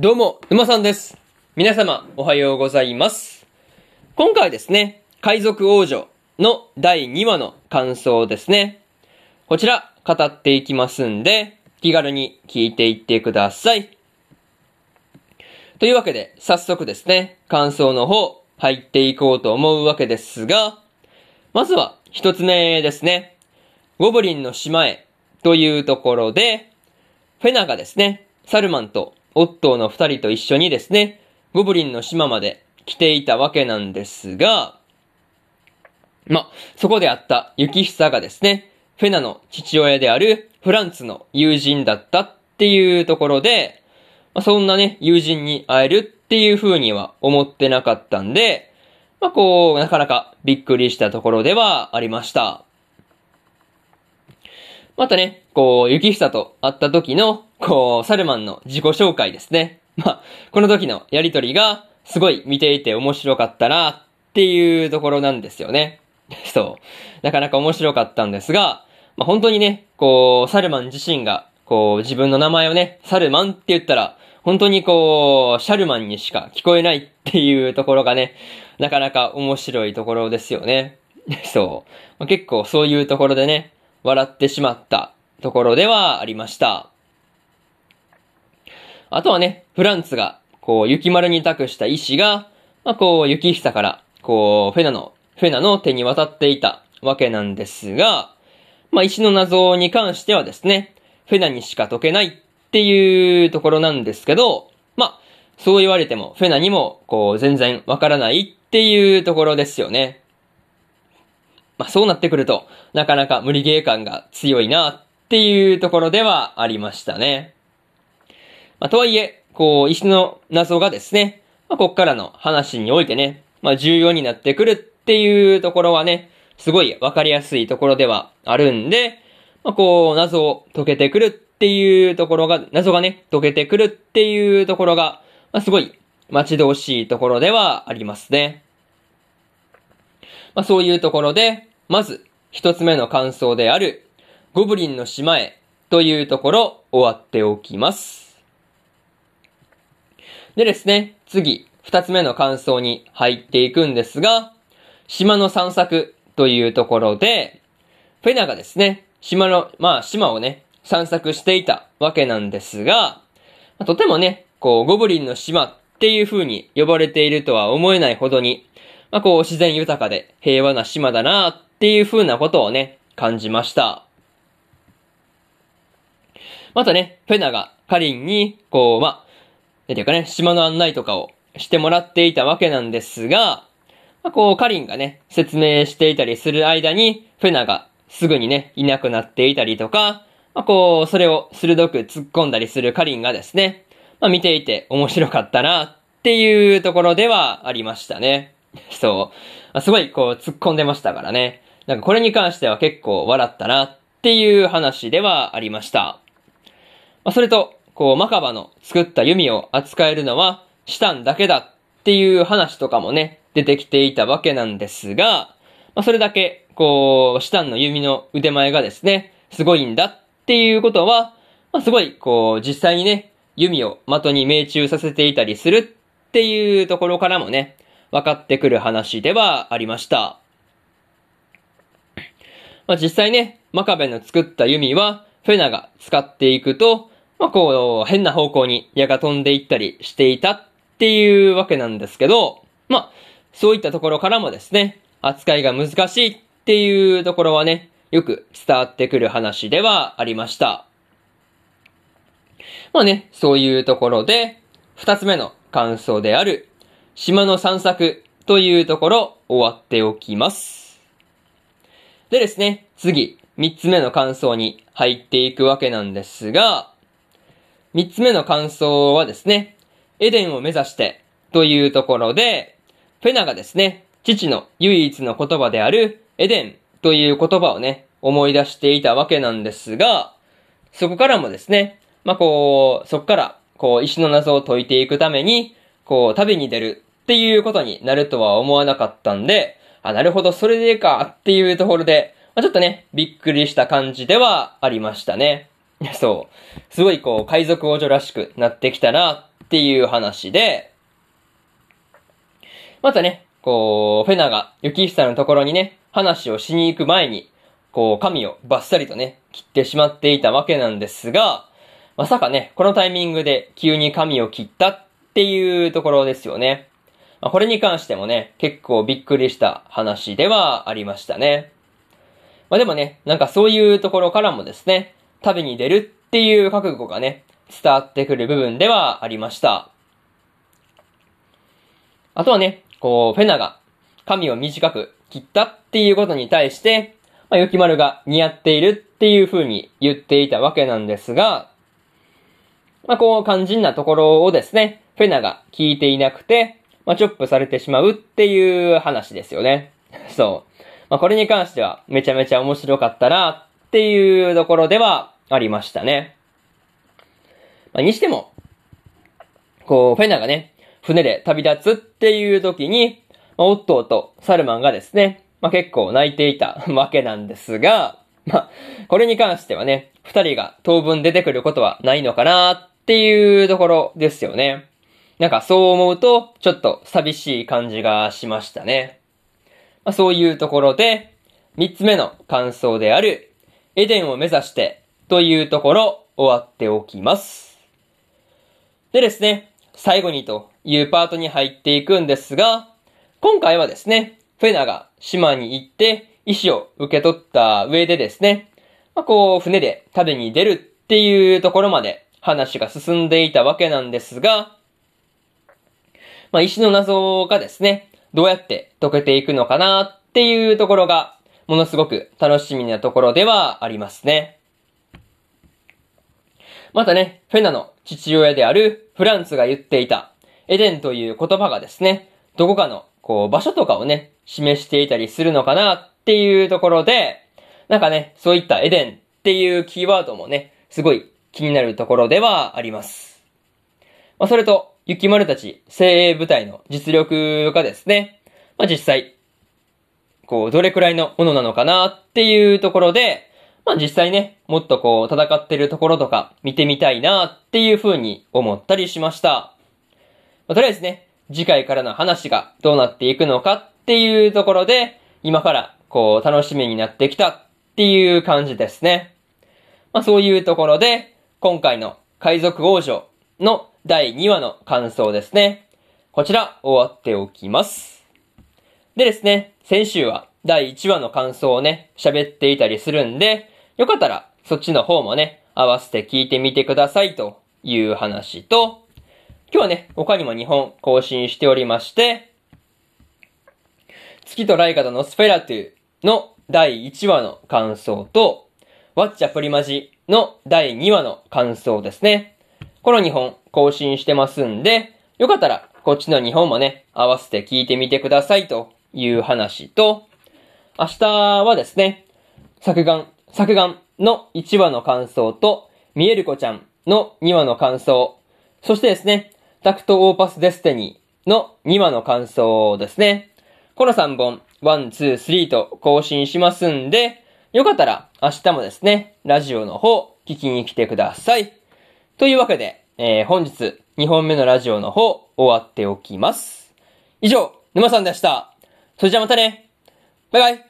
どうも、沼さんです。皆様、おはようございます。今回ですね、海賊王女の第2話の感想ですね。こちら、語っていきますんで、気軽に聞いていってください。というわけで、早速ですね、感想の方、入っていこうと思うわけですが、まずは、一つ目ですね。ゴブリンの島へ、というところで、フェナがですね、サルマンとオットーの二人と一緒にですね、ゴブリンの島まで来ていたわけなんですが、ま、そこであった雪久がですね、フェナの父親であるフランツの友人だったっていうところで、まあ、そんなね、友人に会えるっていう風には思ってなかったんで、まあ、こう、なかなかびっくりしたところではありました。またね、こう、雪久と会った時の、こう、サルマンの自己紹介ですね。まあ、この時のやりとりが、すごい見ていて面白かったな、っていうところなんですよね。そう。なかなか面白かったんですが、まあ、本当にね、こう、サルマン自身が、こう、自分の名前をね、サルマンって言ったら、本当にこう、シャルマンにしか聞こえないっていうところがね、なかなか面白いところですよね。そう。まあ、結構そういうところでね、笑ってしまったところではありました。あとはね、フランツが、こう、雪丸に託した石が、まあ、こう、雪久から、こう、フェナの、フェナの手に渡っていたわけなんですが、まあ、石の謎に関してはですね、フェナにしか解けないっていうところなんですけど、まあ、そう言われても、フェナにも、こう、全然わからないっていうところですよね。まあ、そうなってくると、なかなか無理ゲー感が強いなっていうところではありましたね。まあ、とはいえ、こう、石の謎がですね、まあ、こっからの話においてね、まあ、重要になってくるっていうところはね、すごいわかりやすいところではあるんで、まあ、こう、謎を解けてくるっていうところが、謎がね、解けてくるっていうところが、まあ、すごい待ち遠しいところではありますね。まあ、そういうところで、まず、一つ目の感想である、ゴブリンの島へというところ、終わっておきます。でですね、次、二つ目の感想に入っていくんですが、島の散策というところで、フェナがですね、島の、まあ島をね、散策していたわけなんですが、とてもね、こう、ゴブリンの島っていう風に呼ばれているとは思えないほどに、まあこう、自然豊かで平和な島だなっていう風なことをね、感じました。またね、フェナがカリンに、こう、まあ、なんていうかね、島の案内とかをしてもらっていたわけなんですが、まあ、こう、カリンがね、説明していたりする間に、フェナがすぐにね、いなくなっていたりとか、まあ、こう、それを鋭く突っ込んだりするカリンがですね、まあ、見ていて面白かったな、っていうところではありましたね。そう。すごい、こう、突っ込んでましたからね。なんかこれに関しては結構笑ったな、っていう話ではありました。まあ、それと、こう、マカバの作った弓を扱えるのは、シタンだけだっていう話とかもね、出てきていたわけなんですが、まあ、それだけ、こう、シタンの弓の腕前がですね、すごいんだっていうことは、まあ、すごい、こう、実際にね、弓を的に命中させていたりするっていうところからもね、分かってくる話ではありました。まあ、実際ね、マカベの作った弓は、フェナが使っていくと、まあ、こう、変な方向に矢が飛んでいったりしていたっていうわけなんですけど、まあ、そういったところからもですね、扱いが難しいっていうところはね、よく伝わってくる話ではありました。まあね、そういうところで、二つ目の感想である、島の散策というところ終わっておきます。でですね、次、三つ目の感想に入っていくわけなんですが、三つ目の感想はですね、エデンを目指してというところで、フェナがですね、父の唯一の言葉であるエデンという言葉をね、思い出していたわけなんですが、そこからもですね、まあ、こう、そこから、こう、石の謎を解いていくために、こう、旅に出るっていうことになるとは思わなかったんで、あ、なるほど、それでかっていうところで、まあ、ちょっとね、びっくりした感じではありましたね。そう。すごいこう、海賊王女らしくなってきたなっていう話で、またね、こう、フェナが雪久のところにね、話をしに行く前に、こう、髪をバッサリとね、切ってしまっていたわけなんですが、まさかね、このタイミングで急に髪を切ったっていうところですよね。あ、これに関してもね、結構びっくりした話ではありましたね。まあでもね、なんかそういうところからもですね、旅に出るっていう覚悟がね、伝わってくる部分ではありました。あとはね、こう、フェナが髪を短く切ったっていうことに対して、まあ、雪丸が似合っているっていう風に言っていたわけなんですが、まあ、こう、肝心なところをですね、フェナが聞いていなくて、まあ、チョップされてしまうっていう話ですよね。そう。まあ、これに関してはめちゃめちゃ面白かったなっていうところではありましたね。まあ、にしても、こう、フェナがね、船で旅立つっていう時に、まあ、オットーとサルマンがですね、まあ、結構泣いていた わけなんですが、まあ、これに関してはね、二人が当分出てくることはないのかなっていうところですよね。なんかそう思うと、ちょっと寂しい感じがしましたね。まあ、そういうところで、三つ目の感想である、エデンを目指してというところ、終わっておきます。でですね、最後にというパートに入っていくんですが、今回はですね、フェナが島に行って石を受け取った上でですね、まあ、こう、船で旅に出るっていうところまで話が進んでいたわけなんですが、まあ、石の謎がですね、どうやって解けていくのかなっていうところが、ものすごく楽しみなところではありますね。またね、フェナの父親であるフランツが言っていた、エデンという言葉がですね、どこかの、こう、場所とかをね、示していたりするのかなっていうところで、なんかね、そういったエデンっていうキーワードもね、すごい気になるところではあります。まあ、それと、雪丸たち精鋭部隊の実力がですね、まあ、実際、こう、どれくらいのものなのかなっていうところで、まあ、実際ね、もっとこう、戦ってるところとか見てみたいなっていう風に思ったりしました。まあ、とりあえずね、次回からの話がどうなっていくのかっていうところで、今からこう、楽しみになってきたっていう感じですね。まあ、そういうところで、今回の海賊王女の第2話の感想ですね。こちら終わっておきます。でですね、先週は第1話の感想をね、喋っていたりするんで、よかったらそっちの方もね、合わせて聞いてみてくださいという話と、今日はね、他にも2本更新しておりまして、月とライカとのスフェラトゥの第1話の感想と、ワッチャプリマジの第2話の感想ですね。この2本更新してますんで、よかったらこっちの2本もね、合わせて聞いてみてくださいという話と、明日はですね、作眼、作眼の1話の感想と、ミエルコちゃんの2話の感想、そしてですね、タクトオーパスデスティニーの2話の感想ですね。この3本、1、2、3と更新しますんで、よかったら明日もですね、ラジオの方聞きに来てください。というわけで、えー、本日2本目のラジオの方終わっておきます。以上、沼さんでした。それじゃあまたね。バイバイ。